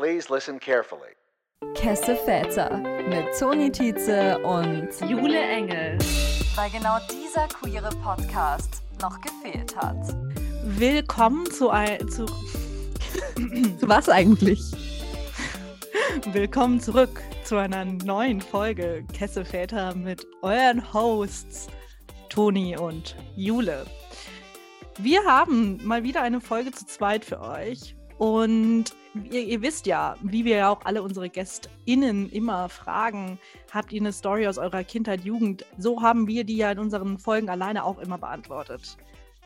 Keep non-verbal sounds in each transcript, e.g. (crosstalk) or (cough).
Please listen carefully. Kesse Väter mit Toni Tietze und Jule Engel. Weil genau dieser queere Podcast noch gefehlt hat. Willkommen zu ein. Zu, zu was eigentlich? Willkommen zurück zu einer neuen Folge Kesse Väter mit euren Hosts Toni und Jule. Wir haben mal wieder eine Folge zu zweit für euch. Und ihr, ihr, wisst ja, wie wir ja auch alle unsere GästInnen immer fragen, habt ihr eine Story aus eurer Kindheit, Jugend? So haben wir die ja in unseren Folgen alleine auch immer beantwortet.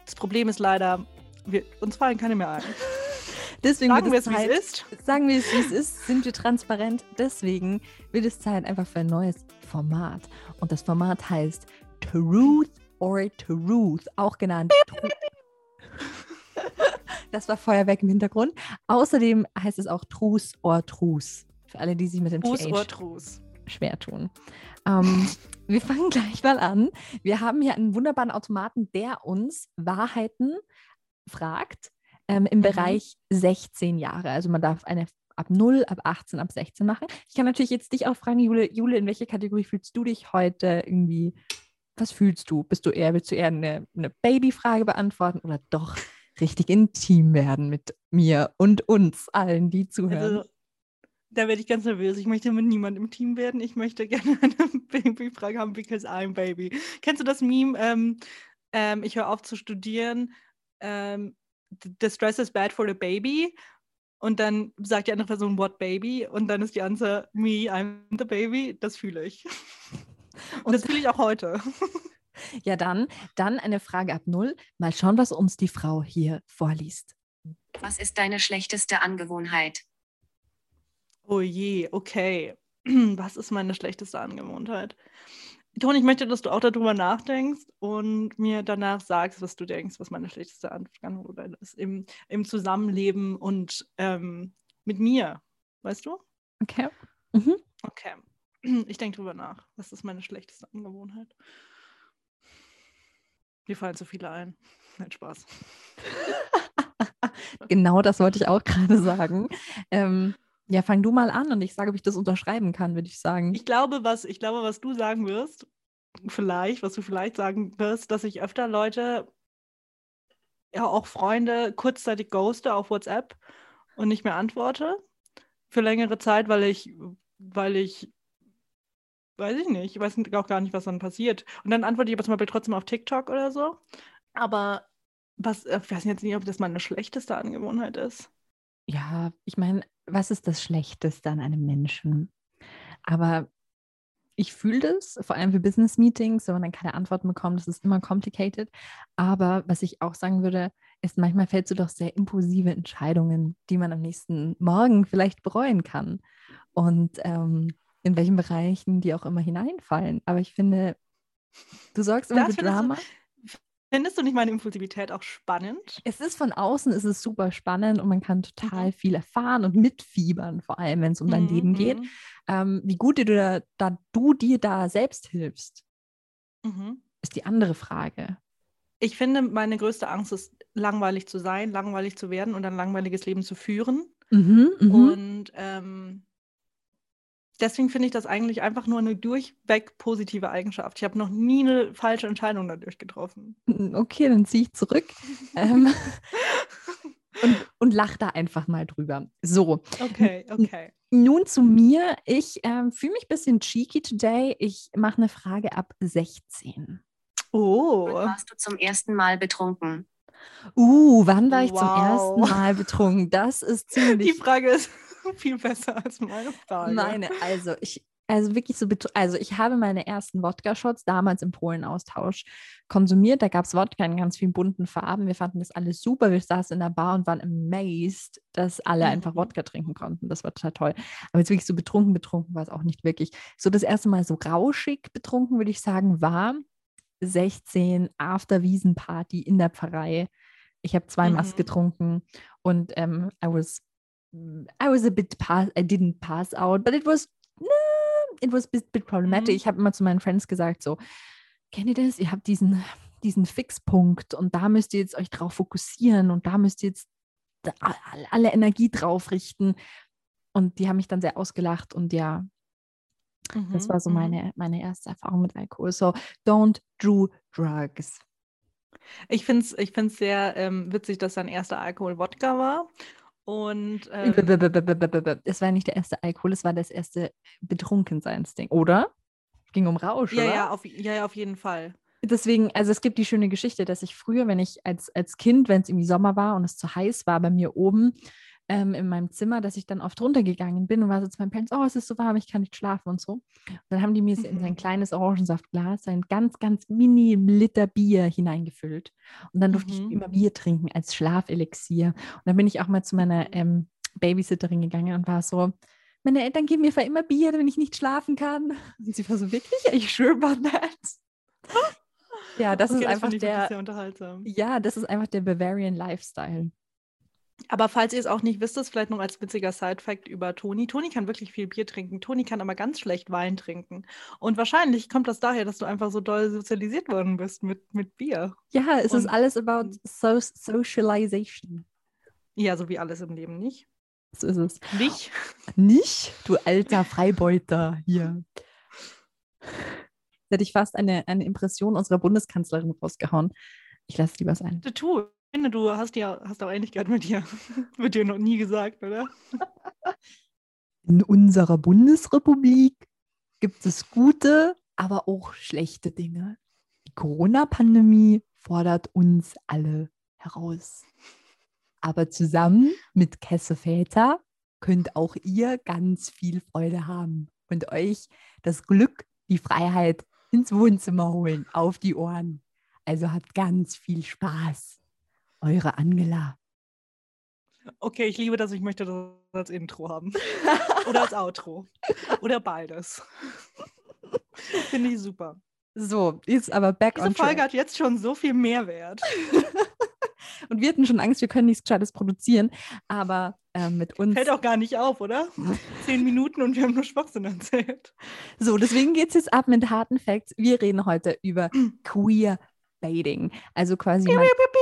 Das Problem ist leider, wir, uns fallen keine mehr ein. (laughs) Deswegen sagen wir es, wie es ist. Sagen wir es, wie es ist, sind wir transparent. Deswegen wird es Zeit einfach für ein neues Format. Und das Format heißt Truth or Truth, auch genannt. (laughs) Das war Feuerwerk im Hintergrund. Außerdem heißt es auch Trus or Trus. Für alle, die sich mit dem Trus TH or Trus. schwer tun. Ähm, wir fangen gleich mal an. Wir haben hier einen wunderbaren Automaten, der uns Wahrheiten fragt ähm, im mhm. Bereich 16 Jahre. Also man darf eine ab 0, ab 18, ab 16 machen. Ich kann natürlich jetzt dich auch fragen, Jule, Jule, in welche Kategorie fühlst du dich heute irgendwie? Was fühlst du? Bist du eher, willst du eher eine, eine Babyfrage beantworten oder doch richtig intim werden mit mir und uns allen, die zuhören. Also, da werde ich ganz nervös. Ich möchte mit niemandem im Team werden. Ich möchte (laughs) gerne eine Babyfrage haben, because I'm baby. Kennst du das Meme? Ähm, ähm, ich höre auf zu studieren. Ähm, the stress is bad for the baby. Und dann sagt die andere Person, what baby? Und dann ist die Antwort, me, I'm the baby. Das fühle ich. Und, und das fühle ich auch heute. (laughs) (laughs) Ja, dann, dann eine Frage ab null. Mal schauen, was uns die Frau hier vorliest. Was ist deine schlechteste Angewohnheit? Oh je, okay. (clears throat) Was ist meine schlechteste Angewohnheit? Toni, ich möchte, dass du auch darüber nachdenkst und mir danach sagst, was du denkst, was meine schlechteste Angewohnheit ist im, im Zusammenleben und ähm, mit mir. Weißt du? Okay. Mhm. Okay. (clears throat) Ich denke drüber nach. Was ist meine schlechteste Angewohnheit? Mir fallen zu viele ein. Nein, Spaß. (laughs) genau das wollte ich auch gerade sagen. Ähm, ja, fang du mal an und ich sage, ob ich das unterschreiben kann, würde ich sagen. Ich glaube, was, ich glaube, was du sagen wirst, vielleicht, was du vielleicht sagen wirst, dass ich öfter Leute, ja auch Freunde, kurzzeitig ghoste auf WhatsApp und nicht mehr antworte für längere Zeit, weil ich, weil ich weiß ich nicht. Ich weiß auch gar nicht, was dann passiert. Und dann antworte ich aber zum Beispiel trotzdem auf TikTok oder so. Aber was, äh, ich weiß jetzt nicht, ob das meine schlechteste Angewohnheit ist. Ja, ich meine, was ist das Schlechteste an einem Menschen? Aber ich fühle das, vor allem für Business-Meetings, wenn man dann keine Antworten bekommt, das ist immer complicated. Aber was ich auch sagen würde, ist, manchmal fällst du doch sehr impulsive Entscheidungen, die man am nächsten Morgen vielleicht bereuen kann. Und ähm, in welchen Bereichen die auch immer hineinfallen. Aber ich finde, du sorgst immer für Drama. Du, findest du nicht meine Impulsivität auch spannend? Es ist von außen, es ist super spannend und man kann total mhm. viel erfahren und mitfiebern, vor allem wenn es um dein mhm. Leben geht. Mhm. Ähm, wie gut du, da, da, du dir da selbst hilfst, mhm. ist die andere Frage. Ich finde, meine größte Angst ist, langweilig zu sein, langweilig zu werden und ein langweiliges Leben zu führen. Mhm, mhm. und ähm, deswegen finde ich das eigentlich einfach nur eine durchweg positive Eigenschaft. Ich habe noch nie eine falsche Entscheidung dadurch getroffen. Okay, dann ziehe ich zurück. (laughs) ähm, und, und lach da einfach mal drüber. So. Okay, okay. Nun zu mir. Ich ähm, fühle mich ein bisschen cheeky today. Ich mache eine Frage ab 16. Oh. Wann warst du zum ersten Mal betrunken? Uh, wann war ich wow. zum ersten Mal betrunken? Das ist ziemlich. Die Frage ist, (laughs) viel besser als meine Frage. Meine, also ich, also wirklich so, also ich habe meine ersten Wodka-Shots damals im Polen-Austausch konsumiert. Da gab es Wodka in ganz vielen bunten Farben. Wir fanden das alles super. Wir saßen in der Bar und waren amazed, dass alle mhm. einfach Wodka trinken konnten. Das war total toll. Aber jetzt wirklich so betrunken, betrunken war es auch nicht wirklich. So das erste Mal so rauschig betrunken, würde ich sagen, war 16 After Wiesenparty in der Pfarrei. Ich habe zwei mhm. Mass getrunken und ähm, I was I was a bit pass, I didn't pass out, but it was, it was a bit, bit problematic. Mhm. Ich habe immer zu meinen Friends gesagt, so, kennt ihr das? Ihr habt diesen, diesen Fixpunkt und da müsst ihr jetzt euch drauf fokussieren und da müsst ihr jetzt alle Energie drauf richten. und die haben mich dann sehr ausgelacht und ja, das Mhm, war so mhm. meine, meine erste Erfahrung mit Alkohol. So, don't do drugs. Ich finde es ich find's sehr ähm, witzig, dass dein erster Alkohol Wodka war. Und ähm, Es war nicht der erste Alkohol, es war das erste Betrunkenseins-Ding, oder? Ging um Rausch, ja, oder? ja, auf, ja, ja, auf jeden Fall. Deswegen, also es gibt die schöne Geschichte, dass ich früher, wenn ich als, als Kind, wenn es irgendwie Sommer war und es zu heiß war bei mir oben ähm, in meinem Zimmer, dass ich dann oft runtergegangen bin und war so zu meinen Parents, oh, es ist so warm, ich kann nicht schlafen und so. Und dann haben die mir so in sein Mhm. kleines Orangensaftglas ein ganz, ganz mini Liter Bier hineingefüllt. Und dann durfte ich Mhm. immer Bier trinken als Schlafelixier. Und dann bin ich auch mal zu meiner Mhm. ähm, Babysitterin gegangen und war so, meine Eltern geben mir für immer Bier, wenn ich nicht schlafen kann. Und sie war so, wirklich? Ich sure about that. Ja, das (laughs) Okay, ist das einfach ich wirklich der, ja, das ist einfach der Bavarian Lifestyle. Aber falls ihr es auch nicht wisst, das vielleicht noch als witziger Side-Fact über Toni. Toni kann wirklich viel Bier trinken. Toni kann aber ganz schlecht Wein trinken. Und wahrscheinlich kommt das daher, dass du einfach so doll sozialisiert worden bist mit, mit Bier. Ja, es ist Und- alles about so Socialization. Ja, so wie alles im Leben, nicht? So ist es. Nicht? Nicht, du alter Freibeuter hier. Hätte ich fast eine, eine Impression unserer Bundeskanzlerin rausgehauen. Ich lasse lieber sein. Du, tu. Finde, du hast ja hast auch Ähnlichkeit mit dir. (laughs) Wird dir noch nie gesagt, oder? (laughs) In unserer Bundesrepublik gibt es gute, aber auch schlechte Dinge. Die Corona-Pandemie fordert uns alle heraus. Aber zusammen mit Kesse Väter könnt auch ihr ganz viel Freude haben und euch das Glück, die Freiheit ins Wohnzimmer holen, auf die Ohren. Also habt ganz viel Spaß. Eure Angela. Okay, ich liebe das. Ich möchte das als Intro haben. (laughs) Oder als Outro. Oder beides. Finde ich super. So, jetzt aber back Diese on Folge track. hat jetzt schon so viel Mehrwert. (laughs) Und wir hatten schon Angst, wir können nichts Gescheites produzieren, aber ähm, mit uns. Fällt auch gar nicht auf, oder? Zehn Minuten und wir haben nur Schwachsinn erzählt. So, deswegen geht es jetzt ab mit harten Facts. Wir reden heute über (clears throat) Queer Baiting. Also quasi, man, piu, piu,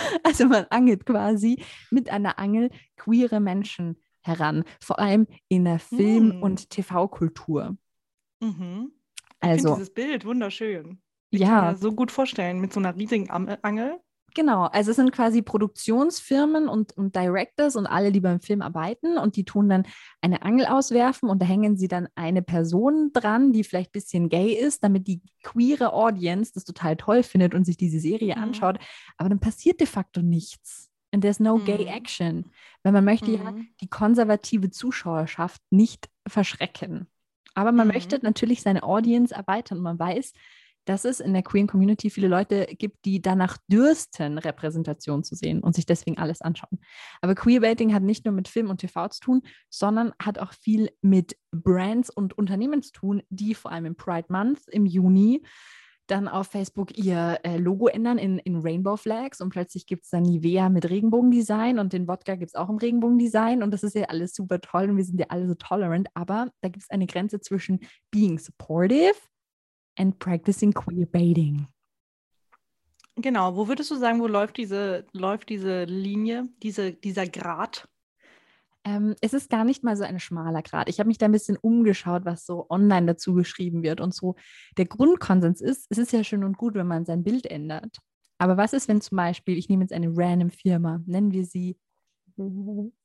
(laughs) also man angelt quasi mit einer Angel queere Menschen heran. Vor allem in der Film- Hm. und TV-Kultur. Mhm. Also, dieses Bild wunderschön. Ich kann ja, mir das so gut vorstellen mit so einer riesigen Angel. Genau, also es sind quasi Produktionsfirmen und, und Directors und alle, die beim Film arbeiten und die tun dann eine Angel auswerfen und da hängen sie dann eine Person dran, die vielleicht ein bisschen gay ist, damit die queere Audience das total toll findet und sich diese Serie Mhm. anschaut. Aber dann passiert de facto nichts. And there's no gay Mhm. action. Weil man möchte ja Mhm. die konservative Zuschauerschaft nicht verschrecken. Aber man Mhm. möchte natürlich seine Audience erweitern und man weiß, dass es in der queeren Community viele Leute gibt, die danach dürsten, Repräsentation zu sehen und sich deswegen alles anschauen. Aber Queerbaiting hat nicht nur mit Film und TV zu tun, sondern hat auch viel mit Brands und Unternehmen zu tun, die vor allem im Pride Month im Juni dann auf Facebook ihr äh, Logo ändern in, in Rainbow Flags und plötzlich gibt es dann Nivea mit Regenbogendesign und den Wodka gibt es auch im Regenbogendesign und das ist ja alles super toll und wir sind ja alle so tolerant, aber da gibt es eine Grenze zwischen being supportive and practicing queerbaiting. Genau, wo würdest du sagen, wo läuft diese, läuft diese Linie, diese, dieser Grat? Ähm, es ist gar nicht mal so ein schmaler Grad. Ich habe mich da ein bisschen umgeschaut, was so online dazu geschrieben wird und so. Der Grundkonsens ist, es ist ja schön und gut, wenn man sein Bild ändert. Aber was ist, wenn zum Beispiel, ich nehme jetzt eine random Firma, nennen wir sie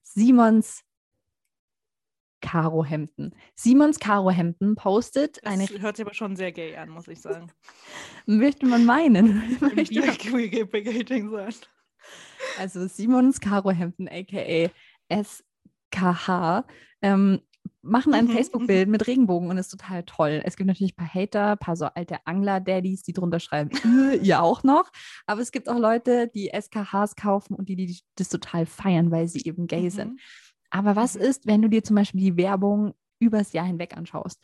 Simons Karohemden. Simons Karohemden postet Das eine, hört sich aber schon sehr gay an, muss ich sagen. (laughs) möchte man meinen. (laughs) (laughs) Möchte man sein. Also Simons Karohemden, aka SKH, ähm, machen ein Mhm, Facebook-Bild mit Regenbogen und ist total toll. Es gibt natürlich ein paar Hater, ein paar so alte Angler-Daddies, die drunter schreiben, "Äh, ihr auch noch. Aber es gibt auch Leute, die SKHs kaufen und die, die das total feiern, weil sie eben gay sind. Aber was ist, wenn du dir zum Beispiel die Werbung übers Jahr hinweg anschaust?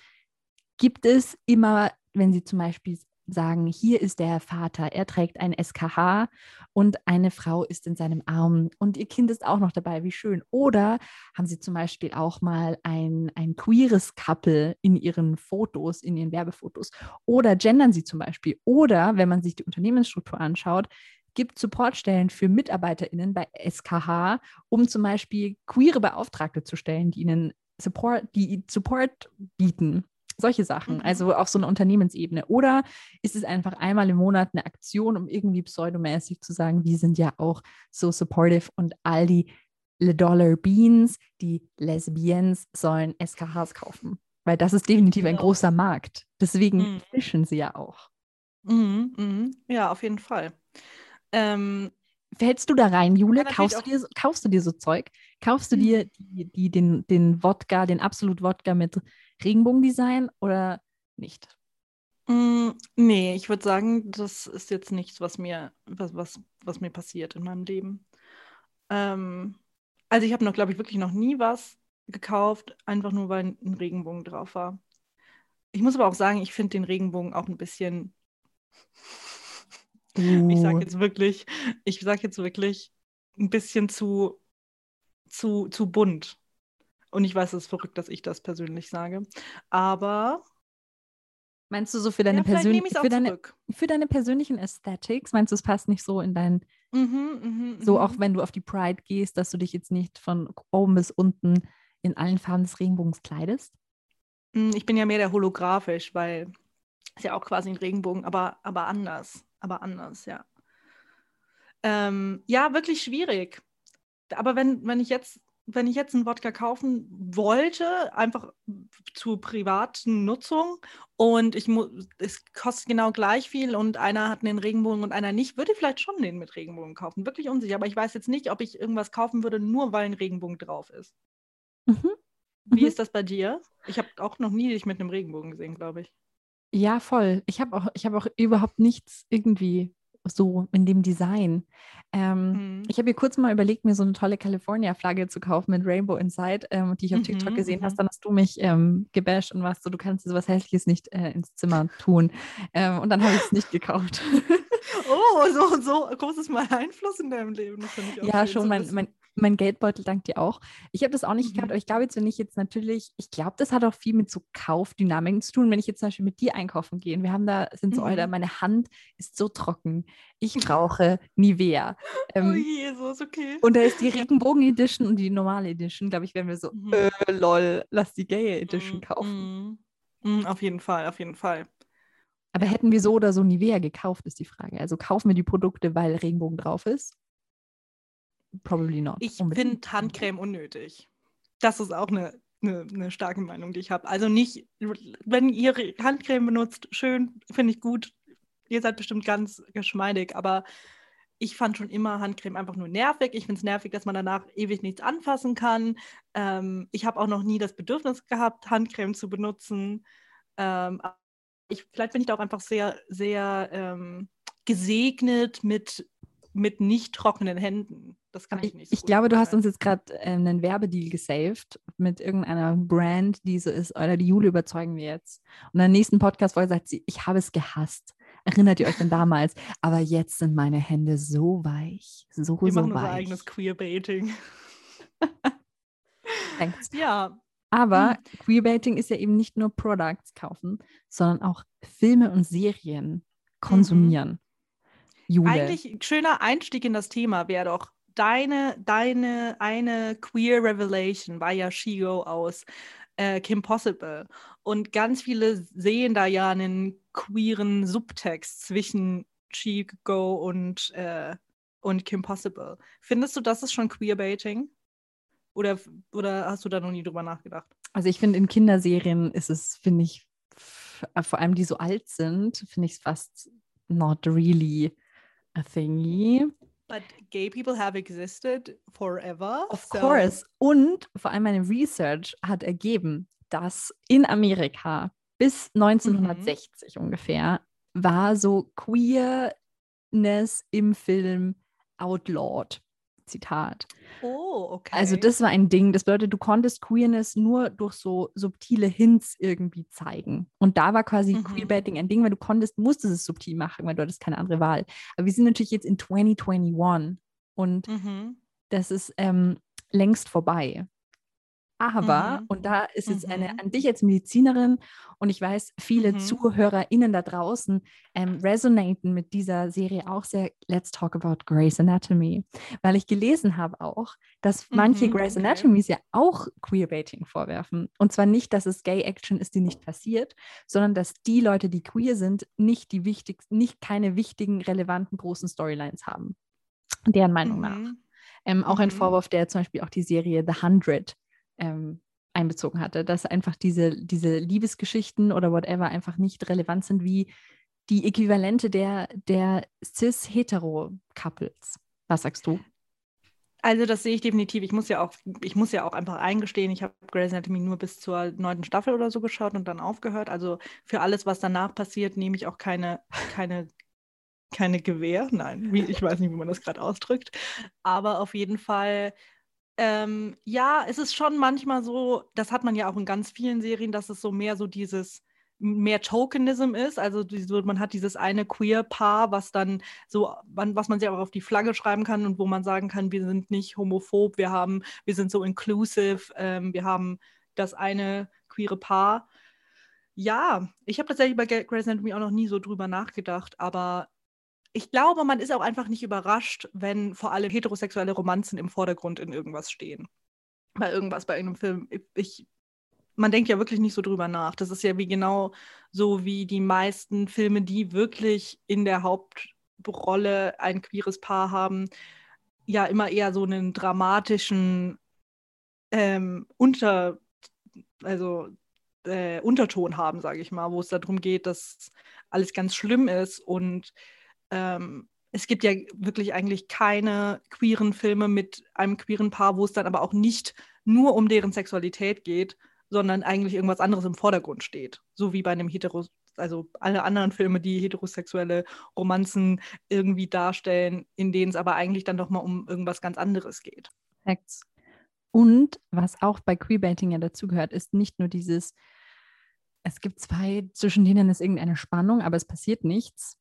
Gibt es immer, wenn sie zum Beispiel sagen, hier ist der Vater, er trägt ein SKH und eine Frau ist in seinem Arm und ihr Kind ist auch noch dabei, wie schön. Oder haben sie zum Beispiel auch mal ein, ein queeres Couple in ihren Fotos, in ihren Werbefotos. Oder gendern sie zum Beispiel. Oder wenn man sich die Unternehmensstruktur anschaut, gibt Supportstellen für MitarbeiterInnen bei SKH, um zum Beispiel queere Beauftragte zu stellen, die ihnen Support, die Support bieten. Solche Sachen, Mhm. also auf so einer Unternehmensebene. Oder ist es einfach einmal im Monat eine Aktion, um irgendwie pseudomäßig zu sagen, wir sind ja auch so supportive und all die Le Dollar Beans, die Lesbians, sollen SKHs kaufen. Weil das ist definitiv ein Genau. großer Markt. Deswegen Mhm. fischen sie ja auch. Mhm, mhm. Ja, auf jeden Fall. Ähm, Fällst du da rein, Jule? Ja, kaufst, du dir, so- kaufst du dir so Zeug? Kaufst du Mhm. dir die, die, den, den Wodka, den Absolut-Wodka mit Regenbogendesign oder nicht? Mm, Nee, ich würde sagen, das ist jetzt nichts, was mir, was, was, was mir passiert in meinem Leben. Ähm, also ich habe noch, glaube ich, wirklich noch nie was gekauft, einfach nur weil ein Regenbogen drauf war. Ich muss aber auch sagen, ich finde den Regenbogen auch ein bisschen, ich sage Uh, jetzt wirklich, ich sage jetzt wirklich ein bisschen zu, zu, zu bunt. Und ich weiß, es ist verrückt, dass ich das persönlich sage. Aber meinst du so für deine, ja, persön es für, deine, für deine persönlichen Aesthetics? Meinst du, es passt nicht so in dein, Mhm, mhm, so mhm. auch wenn du auf die Pride gehst, dass du dich jetzt nicht von oben bis unten in allen Farben des Regenbogens kleidest? Mm, Ich bin ja mehr der holographisch, weil ist ja auch quasi ein Regenbogen, aber, aber anders. Aber anders, ja. Ähm, ja, wirklich schwierig. Aber wenn, wenn ich jetzt, wenn ich jetzt einen Wodka kaufen wollte, einfach zur privaten Nutzung und ich es kostet genau gleich viel und einer hat einen Regenbogen und einer nicht, würde ich vielleicht schon den mit Regenbogen kaufen. Wirklich unsicher. Aber ich weiß jetzt nicht, ob ich irgendwas kaufen würde, nur weil ein Regenbogen drauf ist. Mhm. Wie Mhm. ist das bei dir? Ich habe auch noch nie dich mit einem Regenbogen gesehen, glaube ich. Ja, voll. Ich habe auch, ich habe auch überhaupt nichts irgendwie so in dem Design. Ähm, Mhm. Ich habe mir kurz mal überlegt, mir so eine tolle California-Flagge zu kaufen mit Rainbow Inside, ähm, die ich auf TikTok Mhm, gesehen hast. mhm. Dann hast du mich ähm, gebasht und warst so, du kannst dir sowas Hässliches nicht äh, ins Zimmer tun. Ähm, und dann habe ich es nicht gekauft. (laughs) Oh, so, (laughs) so groß ist mein Einfluss in deinem Leben. Ja, schon, mein, mein, mein Geldbeutel dankt dir auch. Ich habe das auch nicht Mhm. gekauft, aber ich glaube jetzt, wenn ich jetzt natürlich, ich glaube, das hat auch viel mit so Kaufdynamiken zu tun, wenn ich jetzt zum Beispiel mit dir einkaufen gehe. Und wir haben da, sind so, Mhm. Alter, meine Hand ist so trocken. Ich (laughs) brauche Nivea. Oh Ähm, Jesus, okay. und da ist die Regenbogen-Edition und die normale Edition, glaube ich, werden wir so, Mhm. äh, lol, lass die Gaye Edition Mm, kaufen. mm, mm, auf jeden Fall, auf jeden Fall. Aber hätten wir so oder so Nivea gekauft, ist die Frage. Also kaufen wir die Produkte, weil Regenbogen drauf ist? Probably not. Ich finde Handcreme unnötig. Das ist auch eine, eine, eine starke Meinung, die ich habe. Also nicht, wenn ihr Handcreme benutzt, schön, finde ich gut. Ihr seid bestimmt ganz geschmeidig, aber ich fand schon immer Handcreme einfach nur nervig. Ich finde es nervig, dass man danach ewig nichts anfassen kann. Ähm, ich habe auch noch nie das Bedürfnis gehabt, Handcreme zu benutzen. Ähm, ich, vielleicht bin ich da auch einfach sehr, sehr ähm, gesegnet mit, mit nicht trockenen Händen. Das kann Aber ich ich, nicht. so ich glaube, du hast uns jetzt gerade ähm, einen Werbedeal gesaved mit irgendeiner Brand, die so ist, oder die Jule überzeugen wir jetzt. Und in der nächsten Podcast-Folge sagt sie, ich habe es gehasst. Erinnert ihr euch denn damals? Aber jetzt sind meine Hände so weich, so, Wir so machen unser weich. eigenes Queerbaiting. (laughs) Ja, Aber Hm. Queerbaiting ist ja eben nicht nur Products kaufen, sondern auch Filme und Serien konsumieren. Jule. Mhm. eigentlich ein schöner Einstieg in das Thema wäre doch deine, deine eine Queer Revelation war ja Shigo aus äh, Kim Possible. Und ganz viele sehen da ja einen queeren Subtext zwischen Shigo und, äh, und Kim Possible. Findest du, das ist schon Queerbaiting? Oder, oder hast du da noch nie drüber nachgedacht? Also ich finde, in Kinderserien ist es, finde ich, vor allem die so alt sind, finde ich es fast not really a thingy. But gay people have existed forever. Of so- course. Und vor allem meine Research hat ergeben, dass in Amerika bis 1960 ungefähr war so Queerness im Film outlawed. Zitat. Oh, okay. Also das war ein Ding. Das bedeutet, du konntest Queerness nur durch so subtile Hints irgendwie zeigen. Und da war quasi Mhm. Queerbaiting ein Ding, weil du konntest, musstest es subtil machen, weil du hattest keine andere Wahl. Aber wir sind natürlich jetzt in 2021 und Mhm. das ist ähm, längst vorbei. Aber, mhm. und da ist jetzt mhm. eine an dich als Medizinerin und ich weiß, viele mhm. ZuhörerInnen da draußen ähm, resonaten mit dieser Serie auch sehr. Let's talk about Grey's Anatomy. Weil ich gelesen habe auch, dass manche mhm, Grey's okay. Anatomys ja auch Queerbaiting vorwerfen. Und zwar nicht, dass es Gay-Action ist, die nicht passiert, sondern dass die Leute, die queer sind, nicht die wichtigsten, nicht keine wichtigen, relevanten, großen Storylines haben. Deren Meinung nach. Mhm. Ähm, auch ein mhm. Vorwurf, der zum Beispiel auch die Serie The Hundred ähm, einbezogen hatte, dass einfach diese, diese Liebesgeschichten oder whatever einfach nicht relevant sind wie die Äquivalente der, der cis-hetero-Couples. Was sagst du? Also das sehe ich definitiv. Ich muss ja auch, ich muss ja auch einfach eingestehen, ich habe Grey's Anatomy nur bis zur neunten Staffel oder so geschaut und dann aufgehört. Also für alles, was danach passiert, nehme ich auch keine, keine, keine Gewehr. Nein, ich weiß nicht, wie man das gerade ausdrückt. Aber auf jeden Fall ähm, ja, es ist schon manchmal so, das hat man ja auch in ganz vielen Serien, dass es so mehr so dieses mehr Tokenism ist, also man hat dieses eine Queer-Paar, was dann so, was man sich auch auf die Flagge schreiben kann und wo man sagen kann, wir sind nicht homophob, wir haben, wir sind so inclusive, ähm, wir haben das eine queere Paar. Ja, ich habe tatsächlich bei Grey's Anatomy auch noch nie so drüber nachgedacht, aber ich glaube, man ist auch einfach nicht überrascht, wenn vor allem heterosexuelle Romanzen im Vordergrund in irgendwas stehen. Bei irgendwas, bei irgendeinem Film. Ich, man denkt ja wirklich nicht so drüber nach. Das ist ja wie genau so wie die meisten Filme, die wirklich in der Hauptrolle ein queeres Paar haben, ja immer eher so einen dramatischen ähm, Unter, also äh, Unterton haben, sage ich mal, wo es darum geht, dass alles ganz schlimm ist und ähm, es gibt ja wirklich eigentlich keine queeren Filme mit einem queeren Paar, wo es dann aber auch nicht nur um deren Sexualität geht, sondern eigentlich irgendwas anderes im Vordergrund steht. So wie bei einem hetero, also alle anderen Filme, die heterosexuelle Romanzen irgendwie darstellen, in denen es aber eigentlich dann doch mal um irgendwas ganz anderes geht. Facts. Und was auch bei Queerbaiting ja dazugehört, ist nicht nur dieses, es gibt zwei, zwischen denen ist irgendeine Spannung, aber es passiert nichts,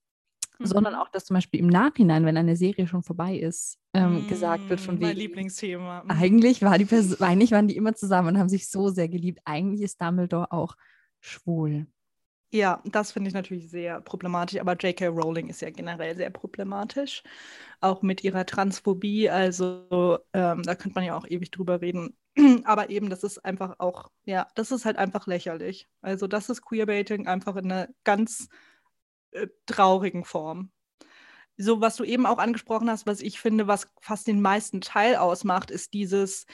sondern mhm. auch, dass zum Beispiel im Nachhinein, wenn eine Serie schon vorbei ist, ähm, mm, gesagt wird von wegen. Mein Lieblingsthema. Mhm. Eigentlich, war die eigentlich waren die immer zusammen und haben sich so sehr geliebt. Eigentlich ist Dumbledore auch schwul. Ja, das finde ich natürlich sehr problematisch, aber J.K. Rowling ist ja generell sehr problematisch, auch mit ihrer Transphobie. Also ähm, da könnte man ja auch ewig drüber reden. (clears throat) aber eben, das ist einfach auch, ja, das ist halt einfach lächerlich. Also das ist Queerbaiting einfach in einer ganz äh, traurigen Form. So, was du eben auch angesprochen hast, was ich finde, was fast den meisten Teil ausmacht, ist dieses,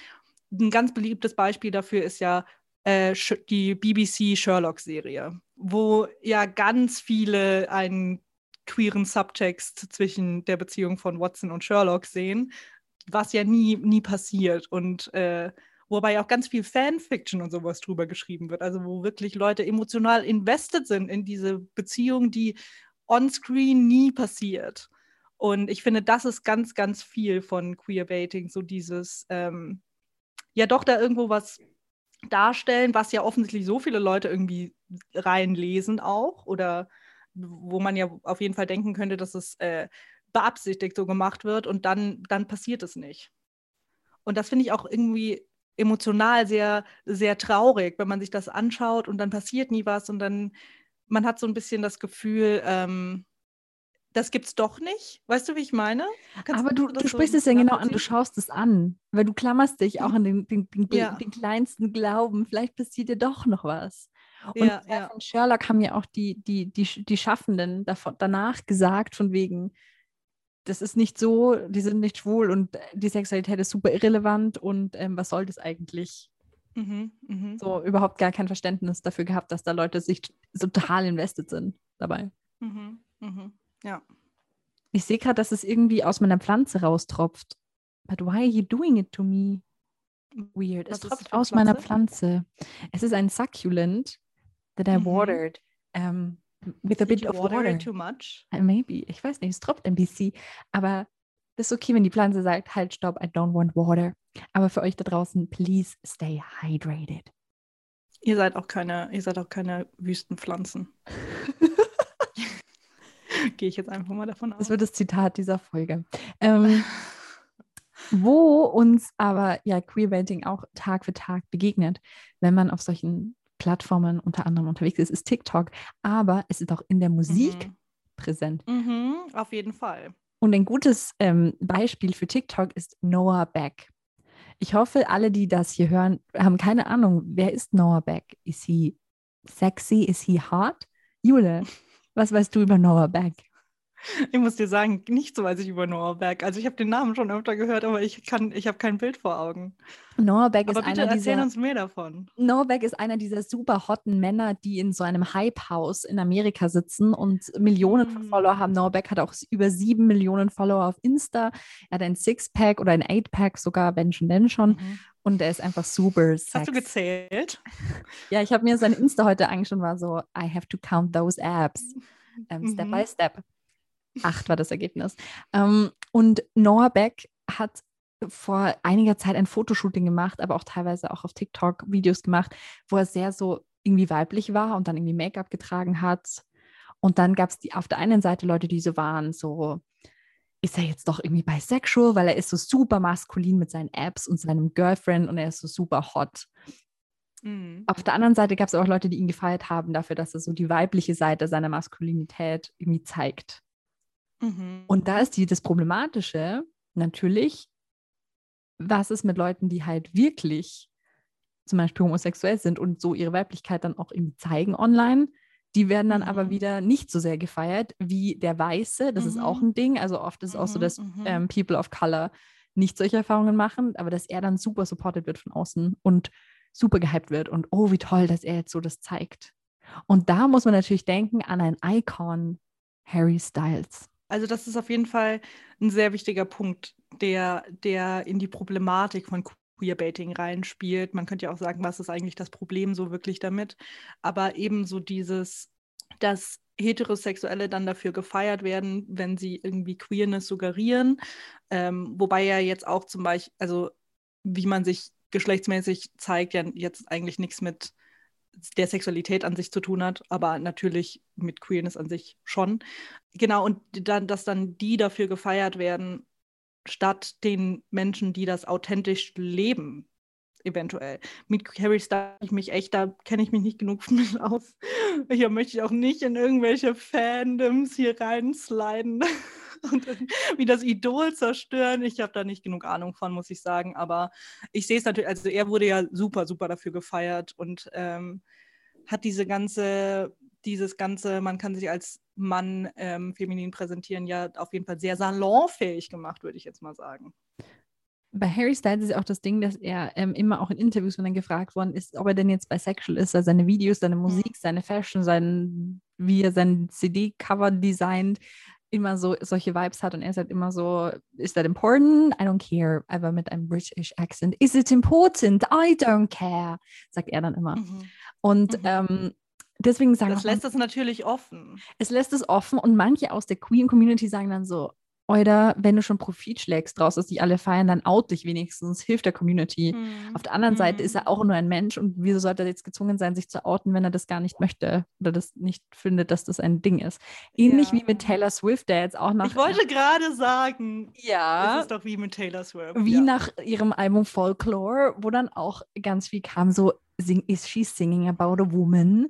ein ganz beliebtes Beispiel dafür ist ja äh, die BBC Sherlock-Serie, wo ja ganz viele einen queeren Subtext zwischen der Beziehung von Watson und Sherlock sehen, was ja nie, nie passiert. Und äh, wobei auch ganz viel Fanfiction und sowas drüber geschrieben wird. Also wo wirklich Leute emotional invested sind in diese Beziehung, die onscreen nie passiert. Und ich finde, das ist ganz, ganz viel von Queerbaiting, so dieses, ähm, ja doch da irgendwo was darstellen, was ja offensichtlich so viele Leute irgendwie reinlesen auch oder wo man ja auf jeden Fall denken könnte, dass es äh, beabsichtigt so gemacht wird und dann, dann passiert es nicht. Und das finde ich auch irgendwie emotional sehr, sehr traurig, wenn man sich das anschaut und dann passiert nie was und dann, man hat so ein bisschen das Gefühl, ähm, das gibt's doch nicht. Weißt du, wie ich meine? Kannst Aber du, du sprichst so es ja genau an, du schaust es an, weil du klammerst dich auch an den, den, den, ja. den kleinsten Glauben. Vielleicht passiert dir doch noch was. Und ja, ja. Sherlock haben ja auch die, die, die, die Schaffenden davon, danach gesagt, von wegen, das ist nicht so, die sind nicht schwul und die Sexualität ist super irrelevant und ähm, was soll das eigentlich? Mhm, mh. So überhaupt gar kein Verständnis dafür gehabt, dass da Leute sich total invested sind dabei. Mhm, mh. Ja. Ich sehe gerade, dass es irgendwie aus meiner Pflanze raustropft. But why are you doing it to me? Weird. Was es tropft aus Pflanze? meiner Pflanze. Es ist ein Succulent that I mhm. watered. Um, with a Did bit of water. water. too much? Uh, maybe. Ich weiß nicht, es tropft ein bisschen. Aber das ist okay, wenn die Pflanze sagt, halt, stopp, I don't want water. Aber für euch da draußen, please stay hydrated. Ihr seid auch keine, ihr seid auch keine Wüstenpflanzen. (laughs) Gehe ich jetzt einfach mal davon aus. Das wird das Zitat dieser Folge. Ähm, Wo uns aber ja Queerbaiting auch Tag für Tag begegnet, wenn man auf solchen Plattformen unter anderem unterwegs ist, ist TikTok. Aber es ist auch in der Musik Mhm. präsent. Mhm, auf jeden Fall. Und ein gutes ähm, Beispiel für TikTok ist Noah Beck. Ich hoffe, alle, die das hier hören, haben keine Ahnung, wer ist Noah Beck? Ist he sexy? Ist he hot? Jule, was weißt du über Noah Beck? Ich muss dir sagen, nicht so weiß ich über Noah Beck. Also ich habe den Namen schon öfter gehört, aber ich kann, ich habe kein Bild vor Augen. Noah Beck Aber ist bitte einer erzähl dieser uns mehr davon. Noah Beck ist einer dieser super hotten Männer, die in so einem Hype-Haus in Amerika sitzen und Millionen von Mm. Follower haben. Noah Beck hat auch über sieben Millionen Follower auf Insta. Er hat ein Sixpack oder ein Eightpack, sogar wenn schon, denn schon. Mhm. Und er ist einfach super Das Hast du sexy. gezählt? (laughs) Ja, ich habe mir sein Insta heute angeschaut und war so, I have to count those abs. (laughs) Ähm, Step Mhm. by step. Acht war das Ergebnis. Ähm, und Noah Beck hat vor einiger Zeit ein Fotoshooting gemacht, aber auch teilweise auch auf TikTok Videos gemacht, wo er sehr so irgendwie weiblich war und dann irgendwie Make-up getragen hat. Und dann gab es die auf der einen Seite Leute, die so waren, so, ist er jetzt doch irgendwie bisexual, weil er ist so super maskulin mit seinen Abs und seinem Girlfriend und er ist so super hot. Mhm. Auf der anderen Seite gab es auch Leute, die ihn gefeiert haben dafür, dass er so die weibliche Seite seiner Maskulinität irgendwie zeigt. Mhm. Und da ist die, das Problematische natürlich, was ist mit Leuten, die halt wirklich zum Beispiel homosexuell sind und so ihre Weiblichkeit dann auch irgendwie zeigen online. Die werden dann aber Mhm. wieder nicht so sehr gefeiert wie der Weiße. Das ist auch Mhm. ein Ding. Also oft ist es auch so, Mhm, dass mhm. ähm, People of Color nicht solche Erfahrungen machen, aber dass er dann super supported wird von außen und super gehypt wird und oh, wie toll, dass er jetzt so das zeigt. Und da muss man natürlich denken an ein Icon, Harry Styles. Also das ist auf jeden Fall ein sehr wichtiger Punkt, der, der in die Problematik von Queerbaiting reinspielt. Man könnte ja auch sagen, was ist eigentlich das Problem so wirklich damit? Aber ebenso dieses, dass Heterosexuelle dann dafür gefeiert werden, wenn sie irgendwie Queerness suggerieren. Ähm, wobei ja jetzt auch zum Beispiel, also wie man sich geschlechtsmäßig zeigt, ja jetzt eigentlich nichts mit der Sexualität an sich zu tun hat, aber natürlich mit Queerness an sich schon. Genau, und dann, dass dann die dafür gefeiert werden, statt den Menschen, die das authentisch leben, eventuell. Mit Harry Styles ich mich echt, da kenne ich mich nicht genug (laughs) mit aus. Hier möchte ich auch nicht in irgendwelche Fandoms hier reinsliden (laughs) und wie das Idol zerstören. Ich habe da nicht genug Ahnung von, muss ich sagen. Aber ich sehe es natürlich, also er wurde ja super, super dafür gefeiert und ähm, hat diese ganze, dieses ganze, man kann sich als Mann ähm, feminin präsentieren, ja auf jeden Fall sehr salonfähig gemacht, würde ich jetzt mal sagen. Bei Harry Styles ist ja auch das Ding, dass er ähm, immer auch in Interviews, wenn er gefragt worden ist, ob er denn jetzt bisexual ist, also seine Videos, seine Musik, seine Fashion, sein, wie er sein CD-Cover designt, immer so solche Vibes hat und er sagt immer so, is that important? I don't care. Aber mit einem British Accent, is it important? I don't care, sagt er dann immer. Und Mhm. ähm, deswegen sagen Das lässt es natürlich offen. es lässt es offen und manche aus der Queen-Community sagen dann so, oder wenn du schon Profit schlägst draus, dass die alle feiern, dann out dich wenigstens, hilf der Community. Auf der anderen Seite ist er auch nur ein Mensch und wieso sollte er jetzt gezwungen sein, sich zu outen, wenn er das gar nicht möchte oder das nicht findet, dass das ein Ding ist. Ähnlich Ja. wie mit Taylor Swift, der jetzt auch nach Ich wollte gerade sagen, es ja, ist doch wie mit Taylor Swift. wie ja. nach ihrem Album Folklore, wo dann auch ganz viel kam, so sing, is she singing about a woman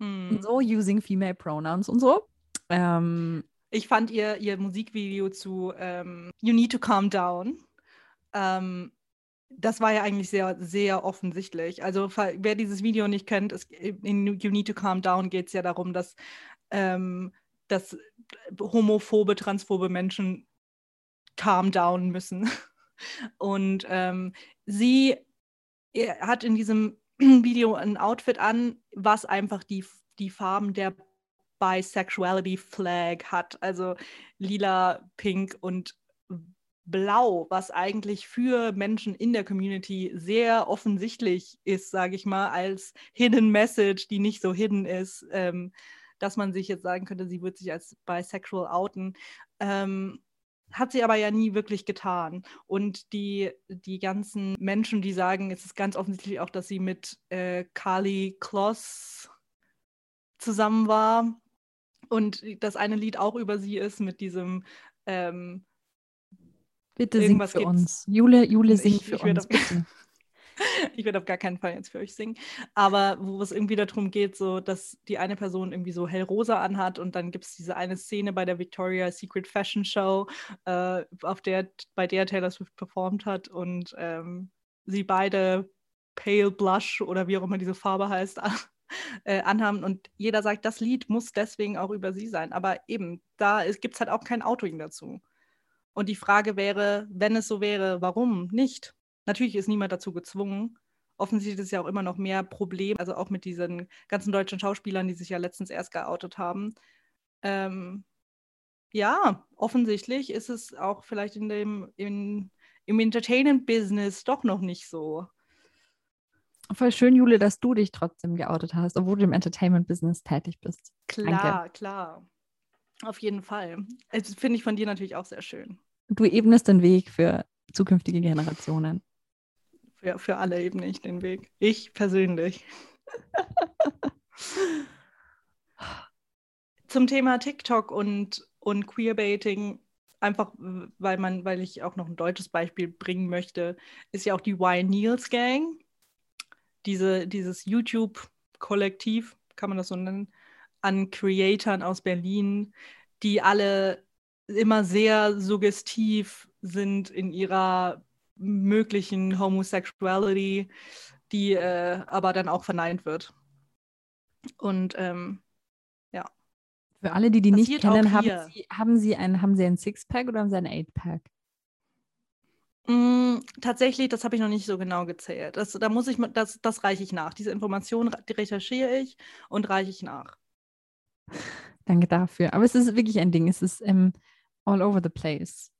Hm. und so using female pronouns und so. Ähm, Ich fand ihr, ihr Musikvideo zu ähm, You Need to Calm Down. Ähm, das war ja eigentlich sehr, sehr offensichtlich. Also, wer dieses Video nicht kennt, es, in You Need to Calm Down geht es ja darum, dass, ähm, dass homophobe, transphobe Menschen calm down müssen. (laughs) Und ähm, sie hat in diesem (clears throat) Video ein Outfit an, was einfach die, die Farben der Bisexuality Flag hat. Also lila, pink und blau, was eigentlich für Menschen in der Community sehr offensichtlich ist, sage ich mal, als Hidden Message, die nicht so hidden ist, ähm, dass man sich jetzt sagen könnte, sie wird sich als bisexual outen. Ähm, hat sie aber ja nie wirklich getan. Und die, die ganzen Menschen, die sagen, es ist ganz offensichtlich auch, dass sie mit äh, Carly Kloss zusammen war und das eine Lied auch über sie ist mit diesem ähm, Bitte sing für gibt's. uns. Jule, Jule singt für (laughs) ich uns, bitte. ich werde auf gar keinen Fall jetzt für euch singen. Aber wo es irgendwie darum geht, so, dass die eine Person irgendwie so hellrosa anhat und dann gibt es diese eine Szene bei der Victoria's Secret Fashion Show, äh, auf der, bei der Taylor Swift performt hat und ähm, sie beide Pale Blush oder wie auch immer diese Farbe heißt, äh, anhaben und jeder sagt, das Lied muss deswegen auch über sie sein. Aber eben, da gibt es halt auch kein Outing dazu. Und die Frage wäre, wenn es so wäre, warum nicht? Natürlich ist niemand dazu gezwungen. Offensichtlich ist es ja auch immer noch mehr Problem, also auch mit diesen ganzen deutschen Schauspielern, die sich ja letztens erst geoutet haben. Ähm, ja, offensichtlich ist es auch vielleicht in dem, in, im Entertainment-Business doch noch nicht so. Voll schön, Jule, dass du dich trotzdem geoutet hast, obwohl du im Entertainment-Business tätig bist. Klar, Danke. klar. Auf jeden Fall. Das finde ich von dir natürlich auch sehr schön. Du ebnest den Weg für zukünftige Generationen. Für, für alle eben nicht den Weg. Ich persönlich. (laughs) Zum Thema TikTok und, und Queerbaiting, einfach weil man, weil ich auch noch ein deutsches Beispiel bringen möchte, ist ja auch die Y Niels Gang. Diese, dieses YouTube-Kollektiv, kann man das so nennen, an Creatoren aus Berlin, die alle immer sehr suggestiv sind in ihrer möglichen Homosexuality, die äh, aber dann auch verneint wird. Und ähm, ja. Für alle, die die Passiert nicht kennen, haben sie, haben, sie ein, haben sie ein Sixpack oder haben sie ein Eightpack? Mm, tatsächlich, das habe ich noch nicht so genau gezählt. Das, da muss ich, das, das reiche ich nach. Diese Informationen die recherchiere ich und reiche ich nach. Danke dafür. Aber es ist wirklich ein Ding. Es ist ähm, all over the place.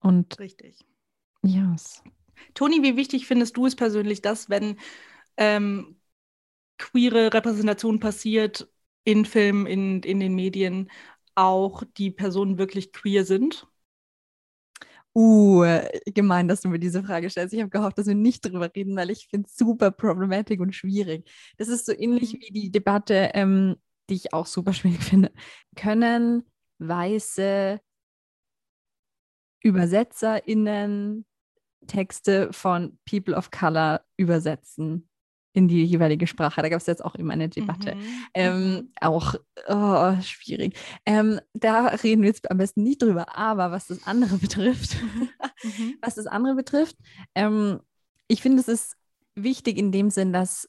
Und richtig. Yes. Toni, wie wichtig findest du es persönlich, dass, wenn ähm, queere Repräsentation passiert in Filmen, in, in den Medien, auch die Personen wirklich queer sind? Uh, gemein, dass du mir diese Frage stellst. Ich habe gehofft, dass wir nicht drüber reden, weil ich finde es super problematisch und schwierig. Das ist so ähnlich mhm. wie die Debatte, ähm, die ich auch super (laughs) schwierig finde. Können weiße ÜbersetzerInnen Texte von People of Color übersetzen in die jeweilige Sprache. Da gab es jetzt auch immer eine Debatte. Mhm. Ähm, mhm. auch oh, schwierig. Ähm, da reden wir jetzt am besten nicht drüber. Aber was das andere (laughs) betrifft, mhm. was das andere betrifft, ähm, ich finde, es ist wichtig in dem Sinn, dass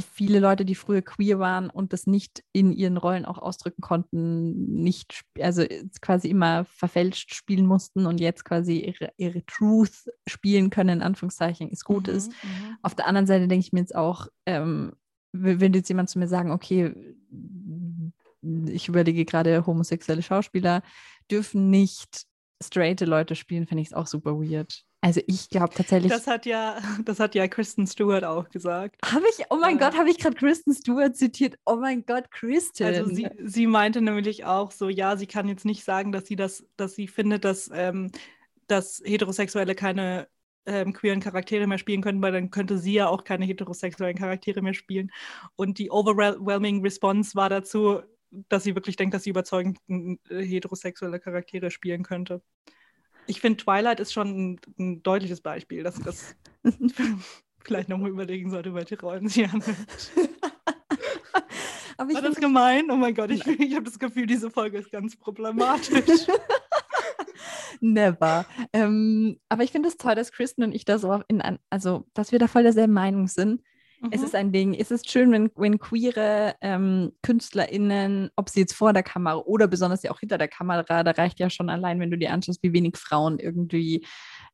viele Leute, die früher queer waren und das nicht in ihren Rollen auch ausdrücken konnten, nicht, also quasi immer verfälscht spielen mussten und jetzt quasi ihre, ihre Truth spielen können, in Anführungszeichen, ist gut mhm, ist. Mhm. Auf der anderen Seite denke ich mir jetzt auch, ähm, will jetzt jemand zu mir sagen, okay, ich überlege gerade, homosexuelle Schauspieler dürfen nicht straighte Leute spielen, finde ich es auch super weird. Also ich glaube tatsächlich. Das hat ja, (laughs) das hat ja Kristen Stewart auch gesagt. Habe ich, oh mein äh, Gott, habe ich gerade Kristen Stewart zitiert? Oh mein Gott, Kristen. Also sie, sie meinte nämlich auch so, ja, sie kann jetzt nicht sagen, dass sie das, dass sie findet, dass, ähm, dass Heterosexuelle keine ähm, queeren Charaktere mehr spielen können, weil dann könnte sie ja auch keine heterosexuellen Charaktere mehr spielen. Und die overwhelming Response war dazu, dass sie wirklich denkt, dass sie überzeugend äh, heterosexuelle Charaktere spielen könnte. Ich finde, Twilight ist schon ein, ein, deutliches Beispiel, dass das (laughs) vielleicht nochmal überlegen sollte, welche Rollen sie annimmt. (laughs) Aber War das gemein? Oh mein Gott, ich, ich habe das Gefühl, diese Folge ist ganz problematisch. (laughs) Never. Ähm, aber ich finde es toll, dass Kristen und ich da so in also dass wir da voll derselben Meinung sind. Mhm. Es ist ein Ding. Es ist schön, wenn, wenn queere ähm, KünstlerInnen, ob sie jetzt vor der Kamera oder besonders ja auch hinter der Kamera, da reicht ja schon allein, wenn du dir anschaust, wie wenig Frauen irgendwie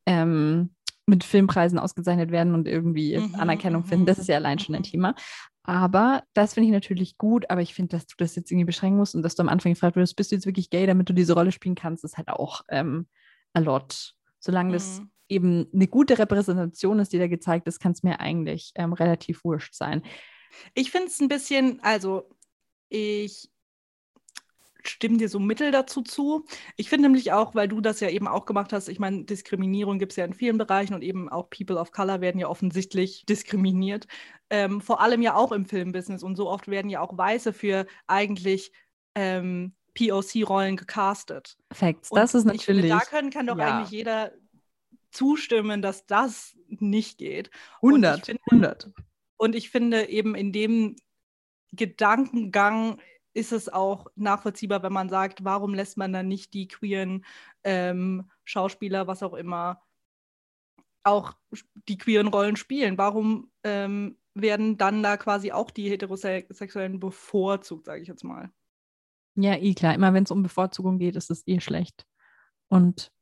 ähm, mit Filmpreisen ausgezeichnet werden und irgendwie mhm, Anerkennung finden. Das ist ja allein schon ein mhm. Thema. Aber das finde ich natürlich gut, aber ich finde, dass du das jetzt irgendwie beschränken musst und dass du am Anfang gefragt wirst, bist du jetzt wirklich gay, damit du diese Rolle spielen kannst, ist halt auch ähm, a lot. Solange mhm. das eben eine gute Repräsentation ist, die da gezeigt ist, kann es mir eigentlich ähm, relativ wurscht sein. Ich finde es ein bisschen, also ich stimme dir so mittel dazu zu. Ich finde nämlich auch, weil du das ja eben auch gemacht hast, ich meine, Diskriminierung gibt es ja in vielen Bereichen und eben auch People of Color werden ja offensichtlich (laughs) diskriminiert. Ähm, vor allem ja auch im Filmbusiness und so oft werden ja auch Weiße für eigentlich ähm, POC-Rollen gecastet. Facts, das ist Und ich finde, natürlich da können, kann doch ja. eigentlich jeder zustimmen, dass das nicht geht. Und ich 100, finde- 100. Und ich finde eben in dem Gedankengang ist es auch nachvollziehbar, wenn man sagt, warum lässt man dann nicht die queeren ähm, Schauspieler, was auch immer, auch die queeren Rollen spielen? Warum ähm, werden dann da quasi auch die Heterosexuellen bevorzugt, sage ich jetzt mal? Ja, eh klar. Immer wenn es um Bevorzugung geht, ist es eh schlecht. Und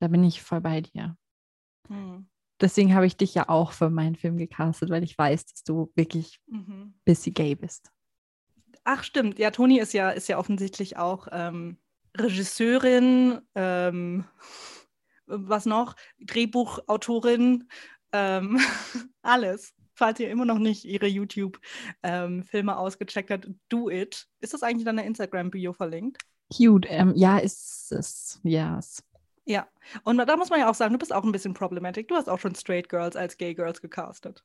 da bin ich voll bei dir. Hm. Deswegen habe ich dich ja auch für meinen Film gecastet, weil ich weiß, dass du wirklich Mhm. busy gay bist. Ach, stimmt. Ja, Toni ist ja, ist ja offensichtlich auch ähm, Regisseurin, ähm, (laughs) was noch? Drehbuchautorin, ähm, (laughs) alles. Falls ihr immer noch nicht ihre YouTube-Filme ausgecheckt habt, do it. Ist das eigentlich in deiner Instagram-Bio verlinkt? Cute. Ähm, ja, ist es. Ja. Ja. Und da muss man ja auch sagen, du bist auch ein bisschen problematic. Du hast auch schon Straight Girls als Gay Girls gecastet.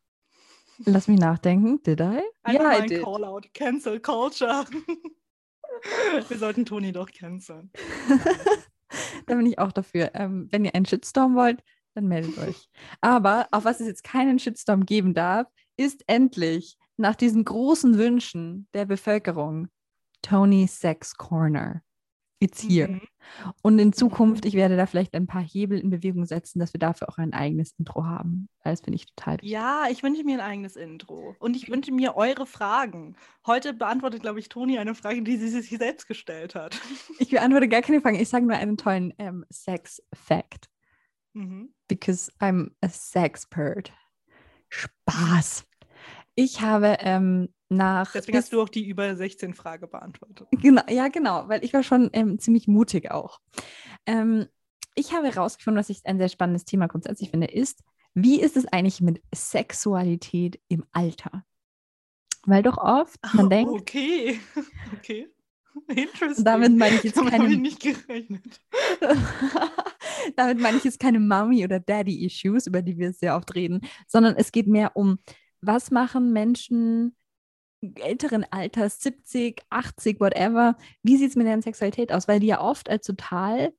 Lass mich nachdenken. Did I? Einfach Ja, mal ein. Call-out. Cancel Culture. (laughs) Wir sollten Toni doch canceln. (laughs) da bin ich auch dafür. Ähm, wenn ihr einen Shitstorm wollt, dann meldet euch. (laughs) Aber auf was es jetzt keinen Shitstorm geben darf, ist endlich nach diesen großen Wünschen der Bevölkerung Tony Sex Corner. It's here. Mhm. Und in Zukunft, ich werde da vielleicht ein paar Hebel in Bewegung setzen, dass wir dafür auch ein eigenes Intro haben. Das finde ich total wichtig. Ja, ich wünsche mir ein eigenes Intro. Und ich wünsche mir eure Fragen. Heute beantwortet, glaube ich, Toni eine Frage, die sie sich selbst gestellt hat. Ich beantworte gar keine Fragen. Ich sage nur einen tollen ähm, Sex-Fact. Mhm. because I'm a sexpert. Spaß. Ich habe ähm, nach. Deswegen hast du auch die über 16 Frage beantwortet. (laughs) Genau, ja, genau, weil ich war schon ähm, ziemlich mutig auch. Ähm, ich habe herausgefunden, was ich ein sehr spannendes Thema grundsätzlich finde, ist, wie ist es eigentlich mit Sexualität im Alter? Weil doch oft man denkt, Okay. (laughs) Okay. Interesting. damit meine ich jetzt Damit habe ich keine, nicht gerechnet. (laughs) damit meine ich jetzt keine Mommy- oder Daddy-Issues, über die wir sehr oft reden, sondern es geht mehr um, was machen Menschen älteren Alters, 70, 80, whatever, wie sieht es mit deren Sexualität aus? Weil die ja oft als total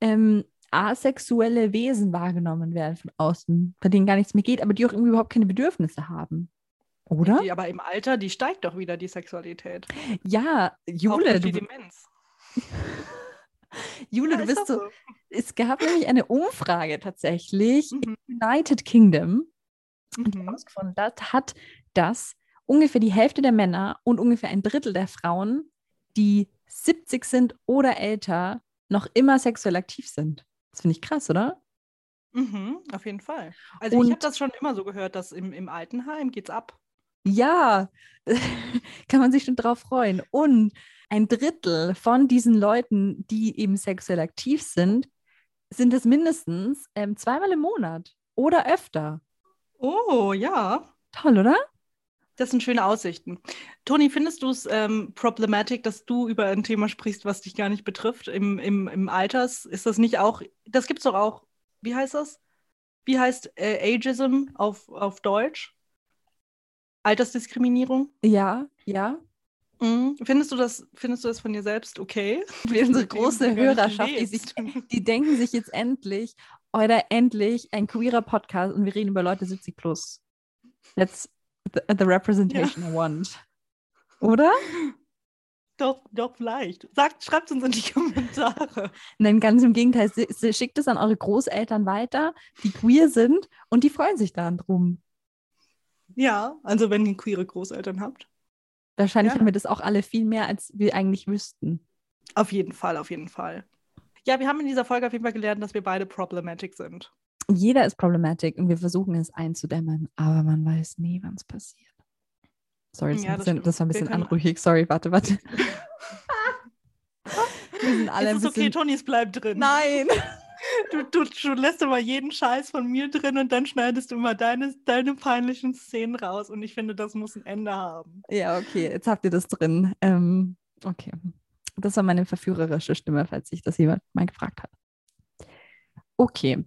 ähm, asexuelle Wesen wahrgenommen werden von außen, bei denen gar nichts mehr geht, aber die auch irgendwie überhaupt keine Bedürfnisse haben. Oder? Die, aber im Alter, die steigt doch wieder, die Sexualität. Ja, Auch Jule, durch die du, Demenz. (laughs) Jule, Ja, du ist bist doch so. Es gab nämlich eine Umfrage tatsächlich Mhm. im United Kingdom, die Mhm. herausgefunden hat, hat, dass ungefähr die Hälfte der Männer und ungefähr ein Drittel der Frauen, die 70 sind oder älter, noch immer sexuell aktiv sind. Das finde ich krass, oder? Mhm, auf jeden Fall. Also ich habe Und- das schon immer so gehört, dass im, im Altenheim geht's ab. Ja, (laughs) kann man sich schon drauf freuen. Und ein Drittel von diesen Leuten, die eben sexuell aktiv sind, sind es mindestens ähm, zweimal im Monat oder öfter. Oh, ja. Toll, oder? Das sind schöne Aussichten. Toni, findest du es ähm, problematic, dass du über ein Thema sprichst, was dich gar nicht betrifft im, im, im Alters? Ist das nicht auch, das gibt es doch auch, wie heißt das? Wie heißt äh, Ageism auf, auf Deutsch? Altersdiskriminierung? Ja, ja. Mhm. Findest du das, findest du das von dir selbst okay? Für unsere Mit dem große Hörerschaft, die, sich, die denken sich jetzt endlich, oder endlich ein queerer Podcast und wir reden über Leute 70 plus. That's the, the representation I want. Oder? Doch, doch, vielleicht. Sagt, schreibt uns in die (laughs) Kommentare. Nein, ganz im Gegenteil. Schickt es an eure Großeltern weiter, die queer sind und die freuen sich dann drum. Ja, also wenn ihr queere Großeltern habt. Wahrscheinlich Gerne. haben wir das auch alle viel mehr, als wir eigentlich wüssten. Auf jeden Fall, auf jeden Fall. Ja, wir haben in dieser Folge auf jeden Fall gelernt, dass wir beide problematic sind. Jeder ist problematisch und wir versuchen es einzudämmen, aber man weiß nie, wann es passiert. Sorry, das, Ja, war ein das bisschen, das war ein bisschen anrüchig. Sorry, warte, warte. (laughs) wir sind alle es ist okay, bisschen... Tonis bleibt drin. Nein! (laughs) Du, du, du lässt immer jeden Scheiß von mir drin und dann schneidest du immer deine, deine peinlichen Szenen raus. Und ich finde, das muss ein Ende haben. Ja, okay, jetzt habt ihr das drin. Ähm, okay. Das war meine verführerische Stimme, falls sich das jemand mal gefragt hat. Okay.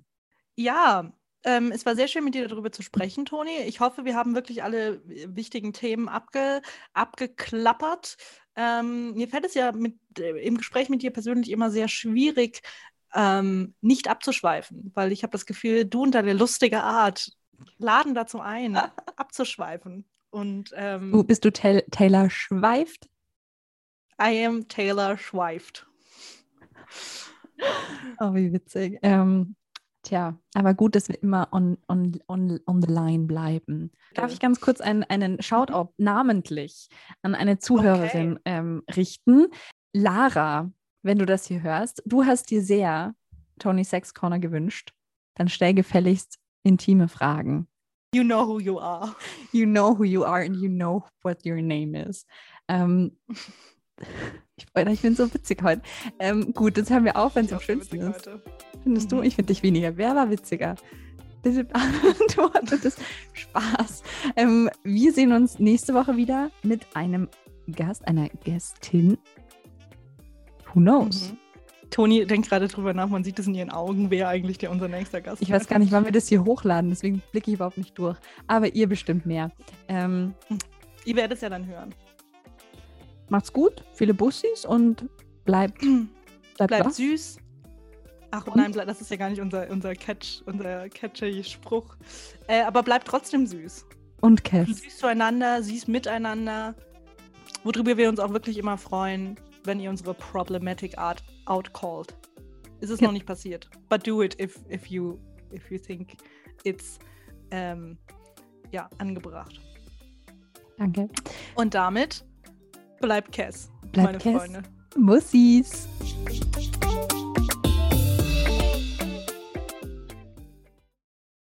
Ja, Ähm, es war sehr schön, mit dir darüber zu sprechen, Toni. Ich hoffe, wir haben wirklich alle wichtigen Themen abge abgeklappert. Ähm, mir fällt es ja mit, äh, im Gespräch mit dir persönlich immer sehr schwierig, ähm, nicht abzuschweifen, weil ich habe das Gefühl, du und deine lustige Art laden dazu ein, (laughs) abzuschweifen. Und, ähm, du, bist du Taylor Schweift? I am Taylor Schweift. Oh, wie witzig. Ähm, tja, aber gut, dass wir immer on, on, on, on the line bleiben. Darf ich ganz kurz einen, einen Shoutout namentlich an eine Zuhörerin okay. ähm, richten? Lara, wenn du das hier hörst, du hast dir sehr Tony Sex Corner gewünscht. Dann stell gefälligst intime Fragen. You know who you are. You know who you are and you know what your name is. Ähm, (laughs) ich, ich bin so witzig heute. Ähm, gut, jetzt hören wir auf, wenn es am schönsten ist. Heute. Findest mhm. du? Ich finde dich weniger. Wer war witziger? Du (laughs) hattest Spaß. Ähm, wir sehen uns nächste Woche wieder mit einem Gast, einer Gästin. Who knows? Mhm. Toni denkt gerade drüber nach, man sieht es in ihren Augen, wer eigentlich der unser nächster Gast ist. Ich weiß gar nicht, wann wir das hier hochladen, deswegen blicke ich überhaupt nicht durch. Aber ihr bestimmt mehr. Ähm, ihr werdet es ja dann hören. Macht's gut, viele Bussis und bleibt, bleibt, bleibt süß. Ach und? nein, das ist ja gar nicht unser, unser Catch, unser catchy Spruch. Äh, aber bleibt trotzdem süß. Und Cass. Süß zueinander, süß miteinander. Worüber wir uns auch wirklich immer freuen, wenn ihr unsere Problematic Art outcalled. Ist es ja. noch nicht passiert. But do it if, if you if you think it's ähm, ja, angebracht. Danke. Und damit Bleibt Cass, Bleibt meine Cass. Freunde. Mussis.